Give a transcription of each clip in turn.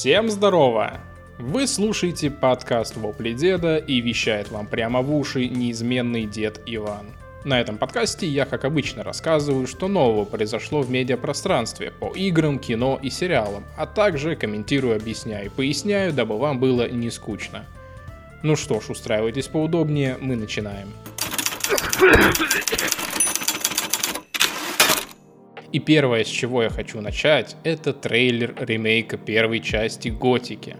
Всем здорово! Вы слушаете подкаст «Вопли деда» и вещает вам прямо в уши неизменный дед Иван. На этом подкасте я, как обычно, рассказываю, что нового произошло в медиапространстве по играм, кино и сериалам, а также комментирую, объясняю и поясняю, дабы вам было не скучно. Ну что ж, устраивайтесь поудобнее, мы начинаем. И первое, с чего я хочу начать, это трейлер ремейка первой части Готики.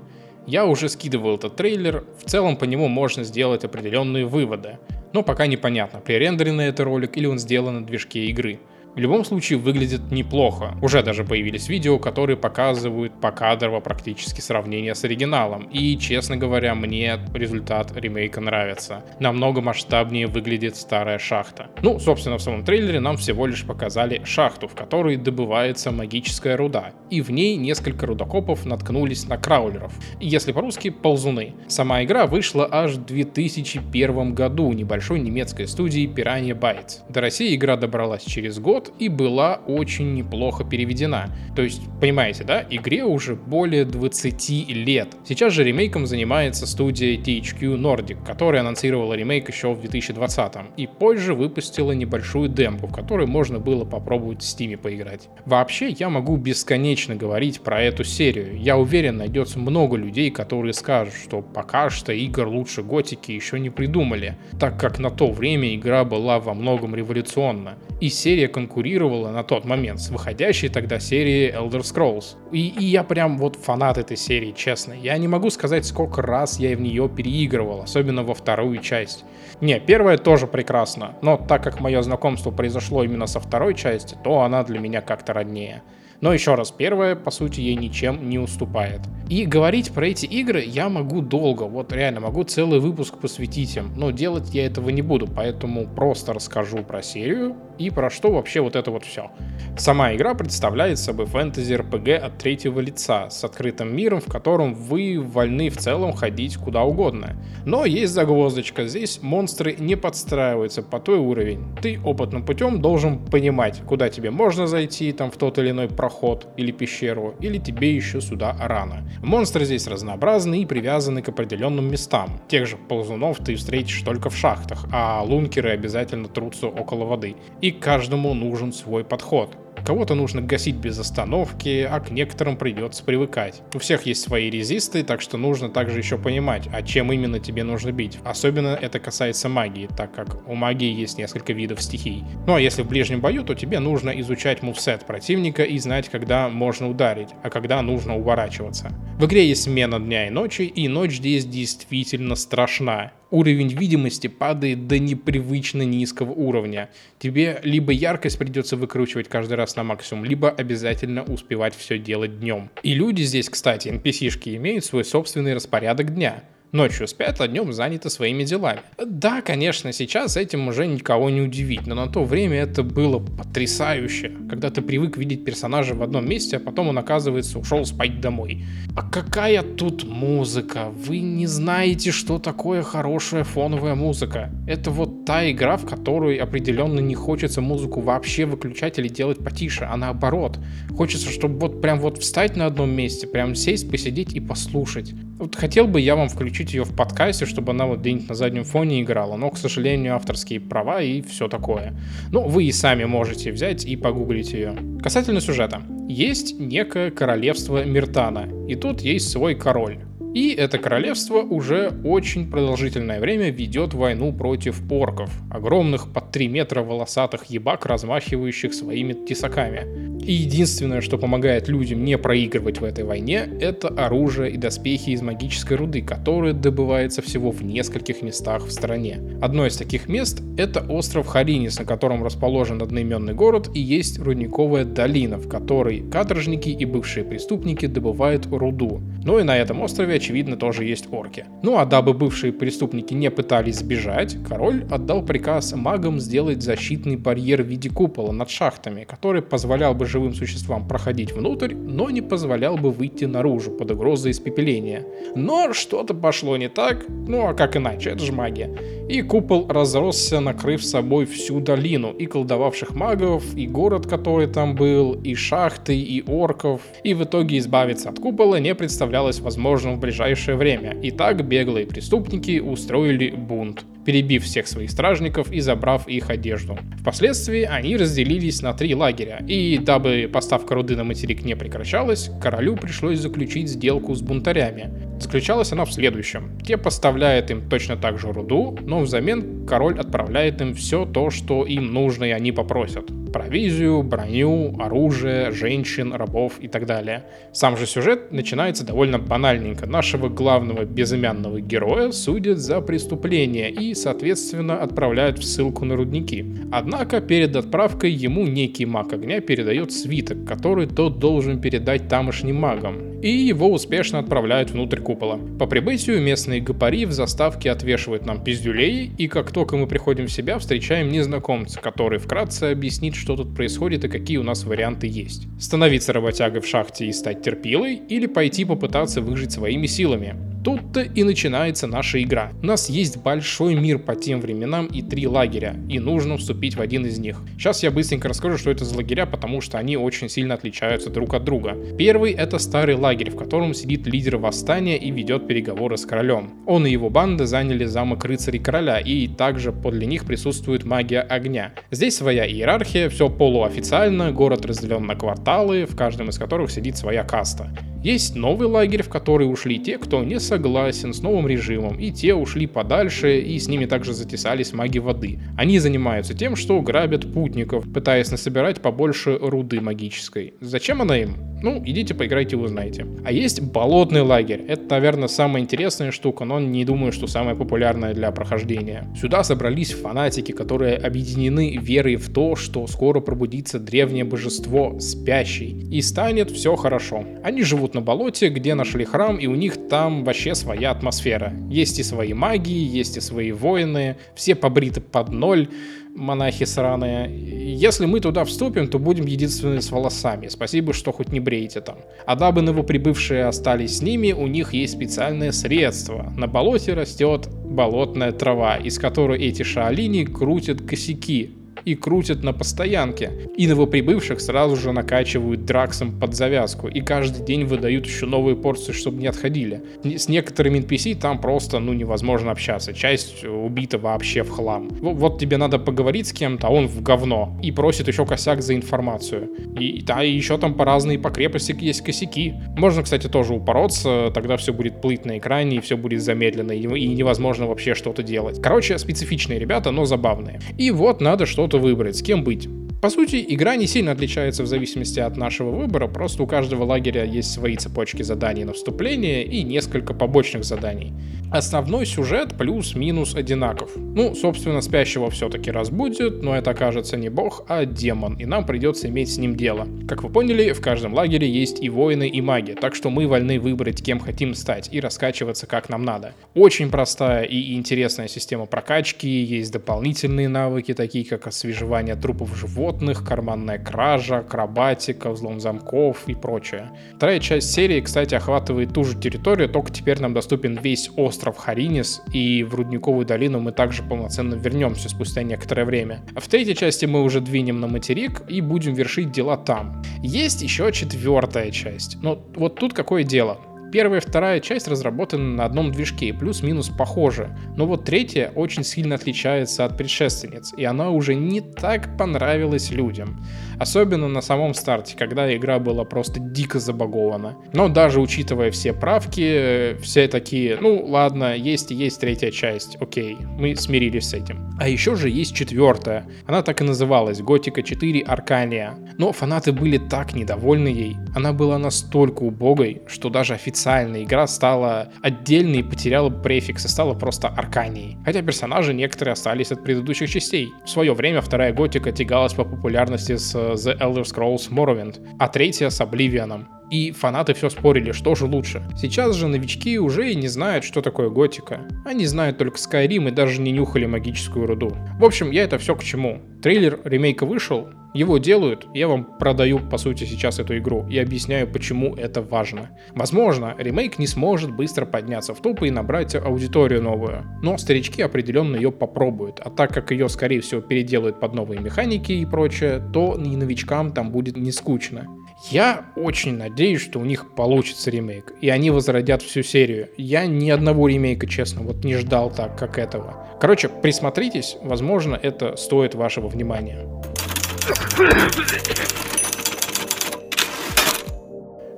Я уже скидывал этот трейлер, в целом по нему можно сделать определенные выводы, но пока непонятно, пререндеренный это ролик или он сделан на движке игры. В любом случае выглядит неплохо. Уже даже появились видео, которые показывают покадрово практически сравнение с оригиналом. И, честно говоря, мне результат ремейка нравится. Намного масштабнее выглядит старая шахта. Ну, собственно, в самом трейлере нам всего лишь показали шахту, в которой добывается магическая руда. И в ней несколько рудокопов наткнулись на краулеров. Если по-русски, ползуны. Сама игра вышла аж в 2001 году небольшой немецкой студии Piranha Bytes. До России игра добралась через год, год и была очень неплохо переведена. То есть, понимаете, да, игре уже более 20 лет. Сейчас же ремейком занимается студия THQ Nordic, которая анонсировала ремейк еще в 2020 и позже выпустила небольшую демку, в которой можно было попробовать в Steam поиграть. Вообще, я могу бесконечно говорить про эту серию. Я уверен, найдется много людей, которые скажут, что пока что игр лучше Готики еще не придумали, так как на то время игра была во многом революционна. И серия конкурентов конкурировала на тот момент с выходящей тогда серией Elder Scrolls. И, и я прям вот фанат этой серии, честно. Я не могу сказать, сколько раз я в нее переигрывал, особенно во вторую часть. Не, первая тоже прекрасна, но так как мое знакомство произошло именно со второй части, то она для меня как-то роднее. Но еще раз, первая, по сути, ей ничем не уступает. И говорить про эти игры я могу долго, вот реально могу целый выпуск посвятить им, но делать я этого не буду, поэтому просто расскажу про серию и про что вообще вот это вот все. Сама игра представляет собой фэнтези-РПГ от третьего лица с открытым миром, в котором вы вольны в целом ходить куда угодно. Но есть загвоздочка, здесь монстры не подстраиваются по той уровень. Ты опытным путем должен понимать, куда тебе можно зайти, там в тот или иной проход или пещеру, или тебе еще сюда рано. Монстры здесь разнообразны и привязаны к определенным местам. Тех же ползунов ты встретишь только в шахтах, а лункеры обязательно трутся около воды. И каждому нужен свой подход. Кого-то нужно гасить без остановки, а к некоторым придется привыкать. У всех есть свои резисты, так что нужно также еще понимать, а чем именно тебе нужно бить. Особенно это касается магии, так как у магии есть несколько видов стихий. Ну а если в ближнем бою, то тебе нужно изучать мувсет противника и знать, когда можно ударить, а когда нужно уворачиваться. В игре есть смена дня и ночи, и ночь здесь действительно страшна уровень видимости падает до непривычно низкого уровня. Тебе либо яркость придется выкручивать каждый раз на максимум, либо обязательно успевать все делать днем. И люди здесь, кстати, NPC-шки имеют свой собственный распорядок дня. Ночью спят, а днем заняты своими делами. Да, конечно, сейчас этим уже никого не удивить, но на то время это было потрясающе, когда ты привык видеть персонажа в одном месте, а потом он, оказывается, ушел спать домой. А какая тут музыка? Вы не знаете, что такое хорошая фоновая музыка. Это вот та игра, в которой определенно не хочется музыку вообще выключать или делать потише, а наоборот. Хочется, чтобы вот прям вот встать на одном месте, прям сесть, посидеть и послушать. Вот хотел бы я вам включить ее в подкасте, чтобы она вот где-нибудь на заднем фоне играла, но, к сожалению, авторские права и все такое. Ну, вы и сами можете взять и погуглить ее. Касательно сюжета. Есть некое королевство Миртана, и тут есть свой король. И это королевство уже очень продолжительное время ведет войну против орков, огромных под 3 метра волосатых ебак, размахивающих своими тесаками. И единственное, что помогает людям не проигрывать в этой войне, это оружие и доспехи из магической руды, которые добываются всего в нескольких местах в стране. Одно из таких мест — это остров Харинис, на котором расположен одноименный город и есть рудниковая долина, в которой каторжники и бывшие преступники добывают руду. Ну и на этом острове очевидно, тоже есть орки. Ну а дабы бывшие преступники не пытались сбежать, король отдал приказ магам сделать защитный барьер в виде купола над шахтами, который позволял бы живым существам проходить внутрь, но не позволял бы выйти наружу под угрозой испепеления. Но что-то пошло не так, ну а как иначе, это же магия. И купол разросся, накрыв собой всю долину, и колдовавших магов, и город, который там был, и шахты, и орков. И в итоге избавиться от купола не представлялось возможным в ближайшее время. И так беглые преступники устроили бунт перебив всех своих стражников и забрав их одежду. Впоследствии они разделились на три лагеря, и дабы поставка руды на материк не прекращалась, королю пришлось заключить сделку с бунтарями. Заключалась она в следующем. Те поставляют им точно так же руду, но взамен король отправляет им все то, что им нужно и они попросят. Провизию, броню, оружие, женщин, рабов и так далее. Сам же сюжет начинается довольно банальненько. Нашего главного безымянного героя судят за преступление и, соответственно, отправляют в ссылку на рудники. Однако перед отправкой ему некий маг огня передает свиток, который тот должен передать тамошним магам. И его успешно отправляют внутрь купола. По прибытию местные гопари в заставке отвешивают нам пиздюлей, и как только мы приходим в себя, встречаем незнакомца, который вкратце объяснит, что тут происходит и какие у нас варианты есть. Становиться работягой в шахте и стать терпилой, или пойти попытаться выжить своими силами. Тут-то и начинается наша игра. У нас есть большой мир по тем временам и три лагеря, и нужно вступить в один из них. Сейчас я быстренько расскажу, что это за лагеря, потому что они очень сильно отличаются друг от друга. Первый — это старый лагерь, в котором сидит лидер восстания и ведет переговоры с королем. Он и его банда заняли замок рыцарей короля, и также подле них присутствует магия огня. Здесь своя иерархия, все полуофициально, город разделен на кварталы, в каждом из которых сидит своя каста. Есть новый лагерь, в который ушли те, кто не согласен с новым режимом, и те ушли подальше, и с ними также затесались маги воды. Они занимаются тем, что грабят путников, пытаясь насобирать побольше руды магической. Зачем она им? Ну, идите поиграйте, узнаете. А есть болотный лагерь. Это, наверное, самая интересная штука, но не думаю, что самая популярная для прохождения. Сюда собрались фанатики, которые объединены верой в то, что скоро пробудится древнее божество, спящий, и станет все хорошо. Они живут на болоте, где нашли храм, и у них там вообще своя атмосфера. Есть и свои магии, есть и свои воины, все побриты под ноль, монахи сраные. Если мы туда вступим, то будем единственными с волосами. Спасибо, что хоть не бреете там. А дабы новоприбывшие остались с ними, у них есть специальное средство. На болоте растет болотная трава, из которой эти шаолини крутят косяки, и крутят на постоянке. И новоприбывших сразу же накачивают драксом под завязку, и каждый день выдают еще новые порции, чтобы не отходили. С некоторыми NPC там просто, ну, невозможно общаться. Часть убита вообще в хлам. Вот тебе надо поговорить с кем-то, а он в говно. И просит еще косяк за информацию. И, да, и еще там по разные по крепости есть косяки. Можно, кстати, тоже упороться, тогда все будет плыть на экране, и все будет замедленно, и невозможно вообще что-то делать. Короче, специфичные ребята, но забавные. И вот надо что-то что выбрать, с кем быть. По сути, игра не сильно отличается в зависимости от нашего выбора, просто у каждого лагеря есть свои цепочки заданий на вступление и несколько побочных заданий. Основной сюжет плюс-минус одинаков. Ну, собственно, спящего все-таки разбудит, но это окажется не бог, а демон, и нам придется иметь с ним дело. Как вы поняли, в каждом лагере есть и воины, и маги, так что мы вольны выбрать, кем хотим стать, и раскачиваться как нам надо. Очень простая и интересная система прокачки, есть дополнительные навыки, такие как освежевание трупов животных, животных, карманная кража, акробатика, взлом замков и прочее. Вторая часть серии, кстати, охватывает ту же территорию, только теперь нам доступен весь остров Харинис, и в Рудниковую долину мы также полноценно вернемся спустя некоторое время. В третьей части мы уже двинем на материк и будем вершить дела там. Есть еще четвертая часть. Но вот тут какое дело? Первая и вторая часть разработаны на одном движке, плюс-минус похожи, но вот третья очень сильно отличается от предшественниц, и она уже не так понравилась людям. Особенно на самом старте, когда игра была просто дико забагована. Но даже учитывая все правки, все такие, ну ладно, есть и есть третья часть, окей, мы смирились с этим. А еще же есть четвертая. Она так и называлась, Готика 4 Аркания. Но фанаты были так недовольны ей. Она была настолько убогой, что даже официальная игра стала отдельной и потеряла префикс и стала просто Арканией. Хотя персонажи некоторые остались от предыдущих частей. В свое время вторая Готика тягалась по популярности с The Elder Scrolls Morrowind, а третья с Oblivion. И фанаты все спорили, что же лучше. Сейчас же новички уже и не знают, что такое готика. Они знают только Skyrim и даже не нюхали магическую руду. В общем, я это все к чему. Трейлер ремейка вышел, его делают, я вам продаю, по сути, сейчас эту игру и объясняю, почему это важно. Возможно, ремейк не сможет быстро подняться в топы и набрать аудиторию новую, но старички определенно ее попробуют, а так как ее, скорее всего, переделают под новые механики и прочее, то и новичкам там будет не скучно. Я очень надеюсь, что у них получится ремейк, и они возродят всю серию. Я ни одного ремейка, честно, вот не ждал так, как этого. Короче, присмотритесь, возможно, это стоит вашего внимания.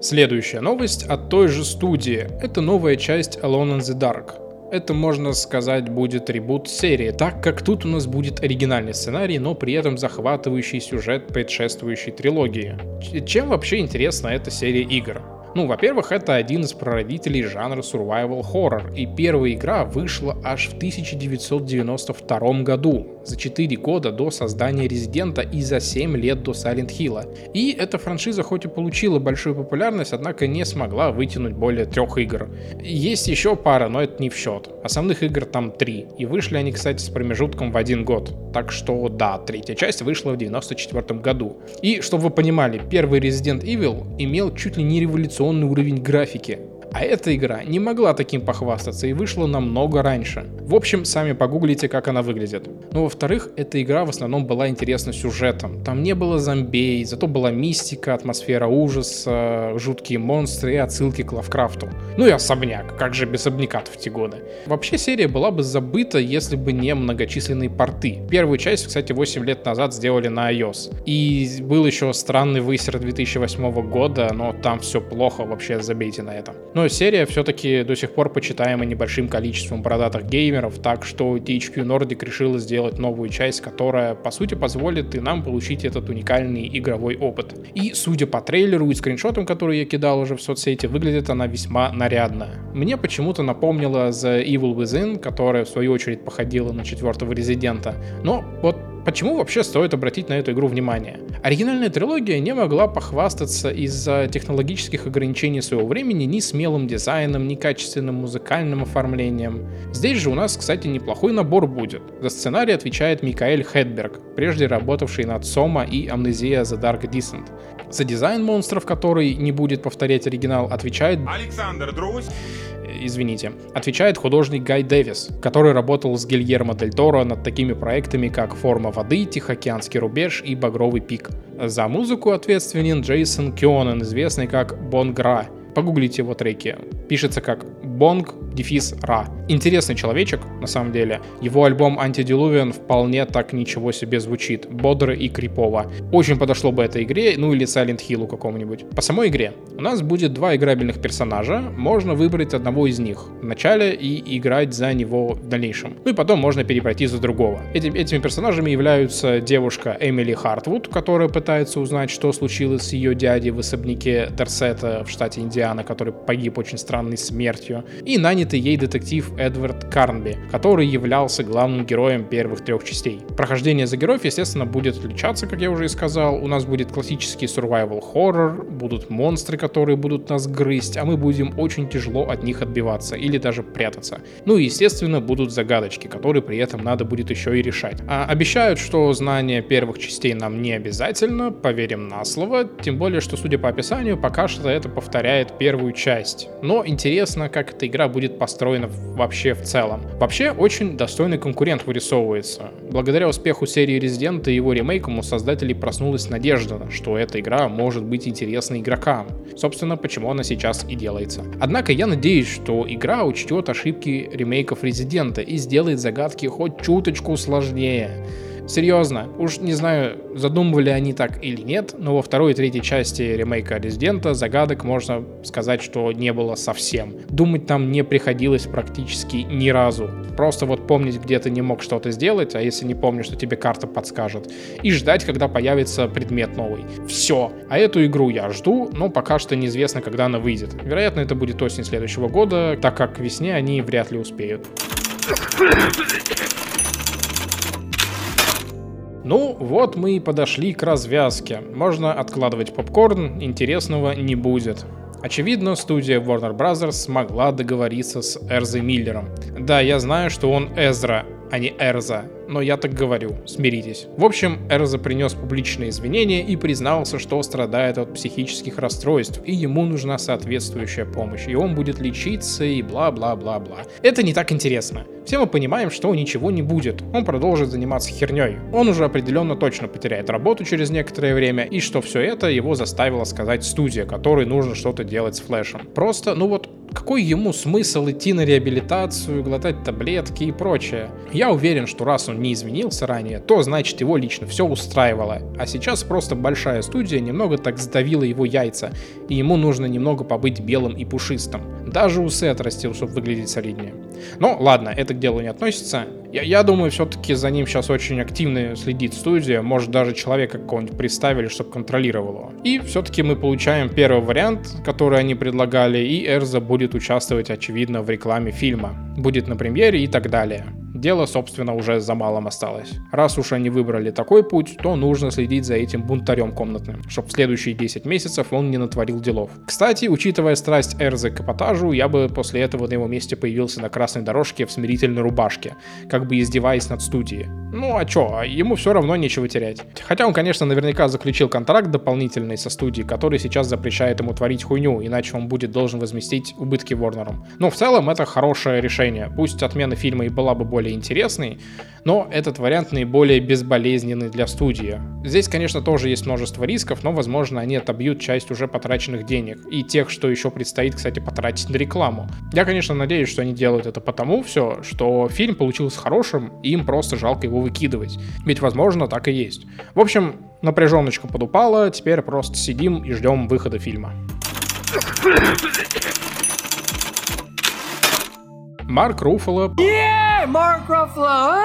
Следующая новость от той же студии. Это новая часть Alone in the Dark. Это, можно сказать, будет ребут серии, так как тут у нас будет оригинальный сценарий, но при этом захватывающий сюжет предшествующей трилогии. Чем вообще интересна эта серия игр? Ну, во-первых, это один из прародителей жанра survival horror, и первая игра вышла аж в 1992 году, за 4 года до создания Резидента и за 7 лет до Silent Hill. И эта франшиза хоть и получила большую популярность, однако не смогла вытянуть более трех игр. Есть еще пара, но это не в счет. Основных игр там три, и вышли они, кстати, с промежутком в один год. Так что да, третья часть вышла в 94 году. И, чтобы вы понимали, первый Resident Evil имел чуть ли не революционный революционный уровень графики. А эта игра не могла таким похвастаться и вышла намного раньше. В общем, сами погуглите, как она выглядит. Но во-вторых, эта игра в основном была интересна сюжетом. Там не было зомбей, зато была мистика, атмосфера ужаса, жуткие монстры и отсылки к Лавкрафту. Ну и особняк, как же без особняка в те годы. Вообще серия была бы забыта, если бы не многочисленные порты. Первую часть, кстати, 8 лет назад сделали на iOS. И был еще странный высер 2008 года, но там все плохо, вообще забейте на это. Но серия все-таки до сих пор почитаема небольшим количеством бородатых геймеров, так что THQ Nordic решила сделать новую часть, которая, по сути, позволит и нам получить этот уникальный игровой опыт. И, судя по трейлеру и скриншотам, которые я кидал уже в соцсети, выглядит она весьма нарядно. Мне почему-то напомнила The Evil Within, которая, в свою очередь, походила на четвертого Резидента. Но вот Почему вообще стоит обратить на эту игру внимание? Оригинальная трилогия не могла похвастаться из-за технологических ограничений своего времени ни смелым дизайном, ни качественным музыкальным оформлением. Здесь же у нас, кстати, неплохой набор будет. За сценарий отвечает Микаэль Хедберг, прежде работавший над Сома и Амнезия The Dark Descent. За дизайн монстров, который не будет повторять оригинал, отвечает... Александр Друзь извините, отвечает художник Гай Дэвис, который работал с Гильермо Дель Торо над такими проектами, как «Форма воды», «Тихоокеанский рубеж» и «Багровый пик». За музыку ответственен Джейсон Кионен, известный как Бонгра. Погуглите его треки. Пишется как Бонг, дефис Ра. Интересный человечек, на самом деле. Его альбом Антидилувиан вполне так ничего себе звучит. Бодро и крипово. Очень подошло бы этой игре, ну или Silent Hill какому-нибудь. По самой игре. У нас будет два играбельных персонажа. Можно выбрать одного из них в начале и играть за него в дальнейшем. Ну и потом можно перепройти за другого. Эти, этими персонажами являются девушка Эмили Хартвуд, которая пытается узнать, что случилось с ее дядей в особняке Дерсета в штате Индиана, который погиб очень странной смертью и нанятый ей детектив Эдвард Карнби, который являлся главным героем первых трех частей. Прохождение за героев, естественно, будет отличаться, как я уже и сказал. У нас будет классический survival horror, будут монстры, которые будут нас грызть, а мы будем очень тяжело от них отбиваться или даже прятаться. Ну и, естественно, будут загадочки, которые при этом надо будет еще и решать. А обещают, что знание первых частей нам не обязательно, поверим на слово, тем более, что, судя по описанию, пока что это повторяет первую часть. Но интересно, как эта игра будет построена вообще в целом. Вообще, очень достойный конкурент вырисовывается. Благодаря успеху серии Resident и его ремейкам у создателей проснулась надежда, что эта игра может быть интересна игрокам. Собственно, почему она сейчас и делается. Однако я надеюсь, что игра учтет ошибки ремейков Резидента и сделает загадки хоть чуточку сложнее. Серьезно, уж не знаю, задумывали они так или нет, но во второй и третьей части ремейка Резидента загадок можно сказать, что не было совсем. Думать там не приходилось практически ни разу. Просто вот помнить, где ты не мог что-то сделать, а если не помнишь, что тебе карта подскажет. И ждать, когда появится предмет новый. Все. А эту игру я жду, но пока что неизвестно, когда она выйдет. Вероятно, это будет осень следующего года, так как к весне они вряд ли успеют. Ну, вот мы и подошли к развязке. Можно откладывать попкорн, интересного не будет. Очевидно, студия Warner Bros. смогла договориться с Эрзой Миллером. Да, я знаю, что он Эзра, а не Эрза, но я так говорю, смиритесь. В общем, Эрза принес публичные извинения и признался, что страдает от психических расстройств, и ему нужна соответствующая помощь, и он будет лечиться и бла-бла-бла-бла. Это не так интересно. Все мы понимаем, что ничего не будет. Он продолжит заниматься херней. Он уже определенно точно потеряет работу через некоторое время, и что все это его заставило сказать студия, которой нужно что-то делать с Флэшем. Просто, ну вот, какой ему смысл идти на реабилитацию, глотать таблетки и прочее? Я уверен, что раз он не изменился ранее, то значит его лично все устраивало. А сейчас просто большая студия немного так сдавила его яйца, и ему нужно немного побыть белым и пушистым. Даже усы отрастил, чтобы выглядеть солиднее. Но ладно, это к делу не относится. Я, я думаю, все-таки за ним сейчас очень активно следит студия, может даже человека какого-нибудь представили, чтобы контролировал его. И все-таки мы получаем первый вариант, который они предлагали, и Эрза будет участвовать, очевидно, в рекламе фильма. Будет на премьере и так далее дело, собственно, уже за малым осталось. Раз уж они выбрали такой путь, то нужно следить за этим бунтарем комнатным, чтобы в следующие 10 месяцев он не натворил делов. Кстати, учитывая страсть Эрзы к эпатажу, я бы после этого на его месте появился на красной дорожке в смирительной рубашке, как бы издеваясь над студией. Ну а чё, а ему все равно нечего терять. Хотя он, конечно, наверняка заключил контракт дополнительный со студией, который сейчас запрещает ему творить хуйню, иначе он будет должен возместить убытки Ворнером. Но в целом это хорошее решение. Пусть отмена фильма и была бы более интересный, но этот вариант наиболее безболезненный для студии. Здесь, конечно, тоже есть множество рисков, но, возможно, они отобьют часть уже потраченных денег и тех, что еще предстоит, кстати, потратить на рекламу. Я, конечно, надеюсь, что они делают это потому все, что фильм получился хорошим, и им просто жалко его выкидывать. Ведь, возможно, так и есть. В общем, напряженочка подупала, теперь просто сидим и ждем выхода фильма. Марк Руффало... Yeah, Ruffalo!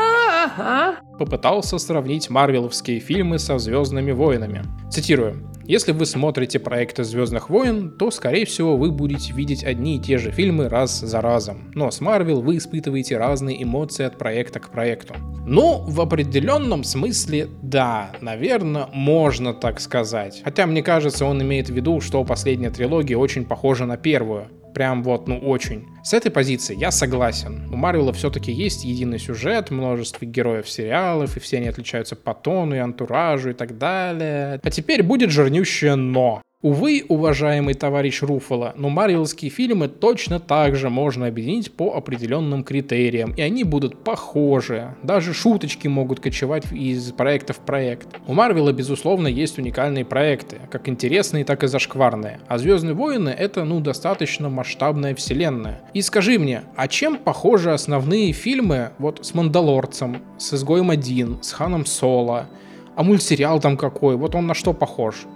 Uh-huh. Попытался сравнить марвеловские фильмы со «Звездными войнами». Цитирую. Если вы смотрите проекты «Звездных войн», то, скорее всего, вы будете видеть одни и те же фильмы раз за разом. Но с Марвел вы испытываете разные эмоции от проекта к проекту. Ну, в определенном смысле, да, наверное, можно так сказать. Хотя, мне кажется, он имеет в виду, что последняя трилогия очень похожа на первую прям вот, ну, очень. С этой позиции я согласен. У Марвела все-таки есть единый сюжет, множество героев сериалов, и все они отличаются по тону и антуражу и так далее. А теперь будет жирнющее «но». Увы, уважаемый товарищ Руфало, но марвелские фильмы точно так же можно объединить по определенным критериям, и они будут похожи. Даже шуточки могут кочевать из проекта в проект. У Марвела, безусловно, есть уникальные проекты, как интересные, так и зашкварные. А Звездные войны — это, ну, достаточно масштабная вселенная. И скажи мне, а чем похожи основные фильмы вот с Мандалорцем, с Изгоем 1, с Ханом Соло, а мультсериал там какой, вот он на что похож?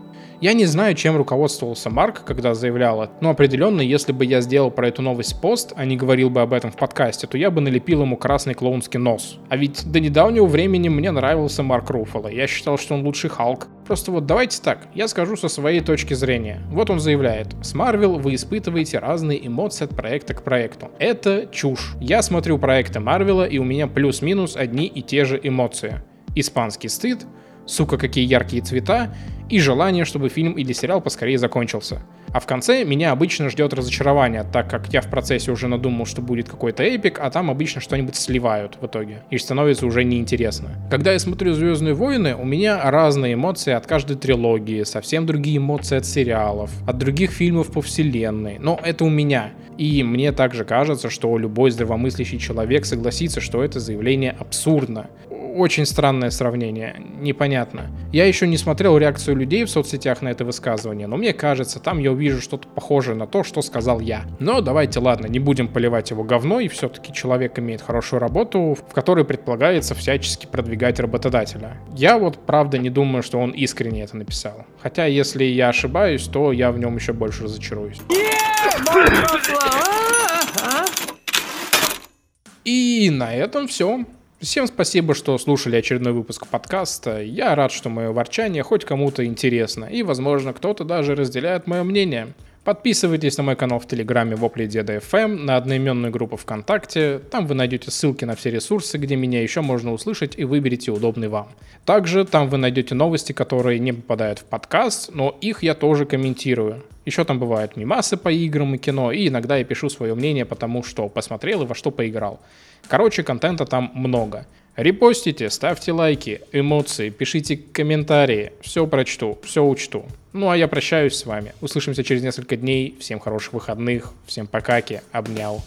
Я не знаю, чем руководствовался Марк, когда заявлял это, но определенно, если бы я сделал про эту новость пост, а не говорил бы об этом в подкасте, то я бы налепил ему красный клоунский нос. А ведь до недавнего времени мне нравился Марк Руффало. Я считал, что он лучший Халк. Просто вот давайте так, я скажу со своей точки зрения. Вот он заявляет, с Марвел вы испытываете разные эмоции от проекта к проекту. Это чушь. Я смотрю проекты Марвела, и у меня плюс-минус одни и те же эмоции. Испанский стыд, сука, какие яркие цвета, и желание, чтобы фильм или сериал поскорее закончился. А в конце меня обычно ждет разочарование, так как я в процессе уже надумал, что будет какой-то эпик, а там обычно что-нибудь сливают в итоге, и становится уже неинтересно. Когда я смотрю «Звездные войны», у меня разные эмоции от каждой трилогии, совсем другие эмоции от сериалов, от других фильмов по вселенной, но это у меня. И мне также кажется, что любой здравомыслящий человек согласится, что это заявление абсурдно очень странное сравнение, непонятно. Я еще не смотрел реакцию людей в соцсетях на это высказывание, но мне кажется, там я увижу что-то похожее на то, что сказал я. Но давайте, ладно, не будем поливать его говной, все-таки человек имеет хорошую работу, в которой предполагается всячески продвигать работодателя. Я вот, правда, не думаю, что он искренне это написал. Хотя, если я ошибаюсь, то я в нем еще больше разочаруюсь. И на этом все. Всем спасибо, что слушали очередной выпуск подкаста. Я рад, что мое ворчание хоть кому-то интересно, и, возможно, кто-то даже разделяет мое мнение. Подписывайтесь на мой канал в Телеграме Вопли Деда FM, на одноименную группу ВКонтакте. Там вы найдете ссылки на все ресурсы, где меня еще можно услышать и выберите удобный вам. Также там вы найдете новости, которые не попадают в подкаст, но их я тоже комментирую. Еще там бывают мимасы по играм и кино, и иногда я пишу свое мнение по тому, что посмотрел и во что поиграл. Короче, контента там много. Репостите, ставьте лайки, эмоции, пишите комментарии. Все прочту, все учту. Ну а я прощаюсь с вами. Услышимся через несколько дней. Всем хороших выходных. Всем покаки. Обнял.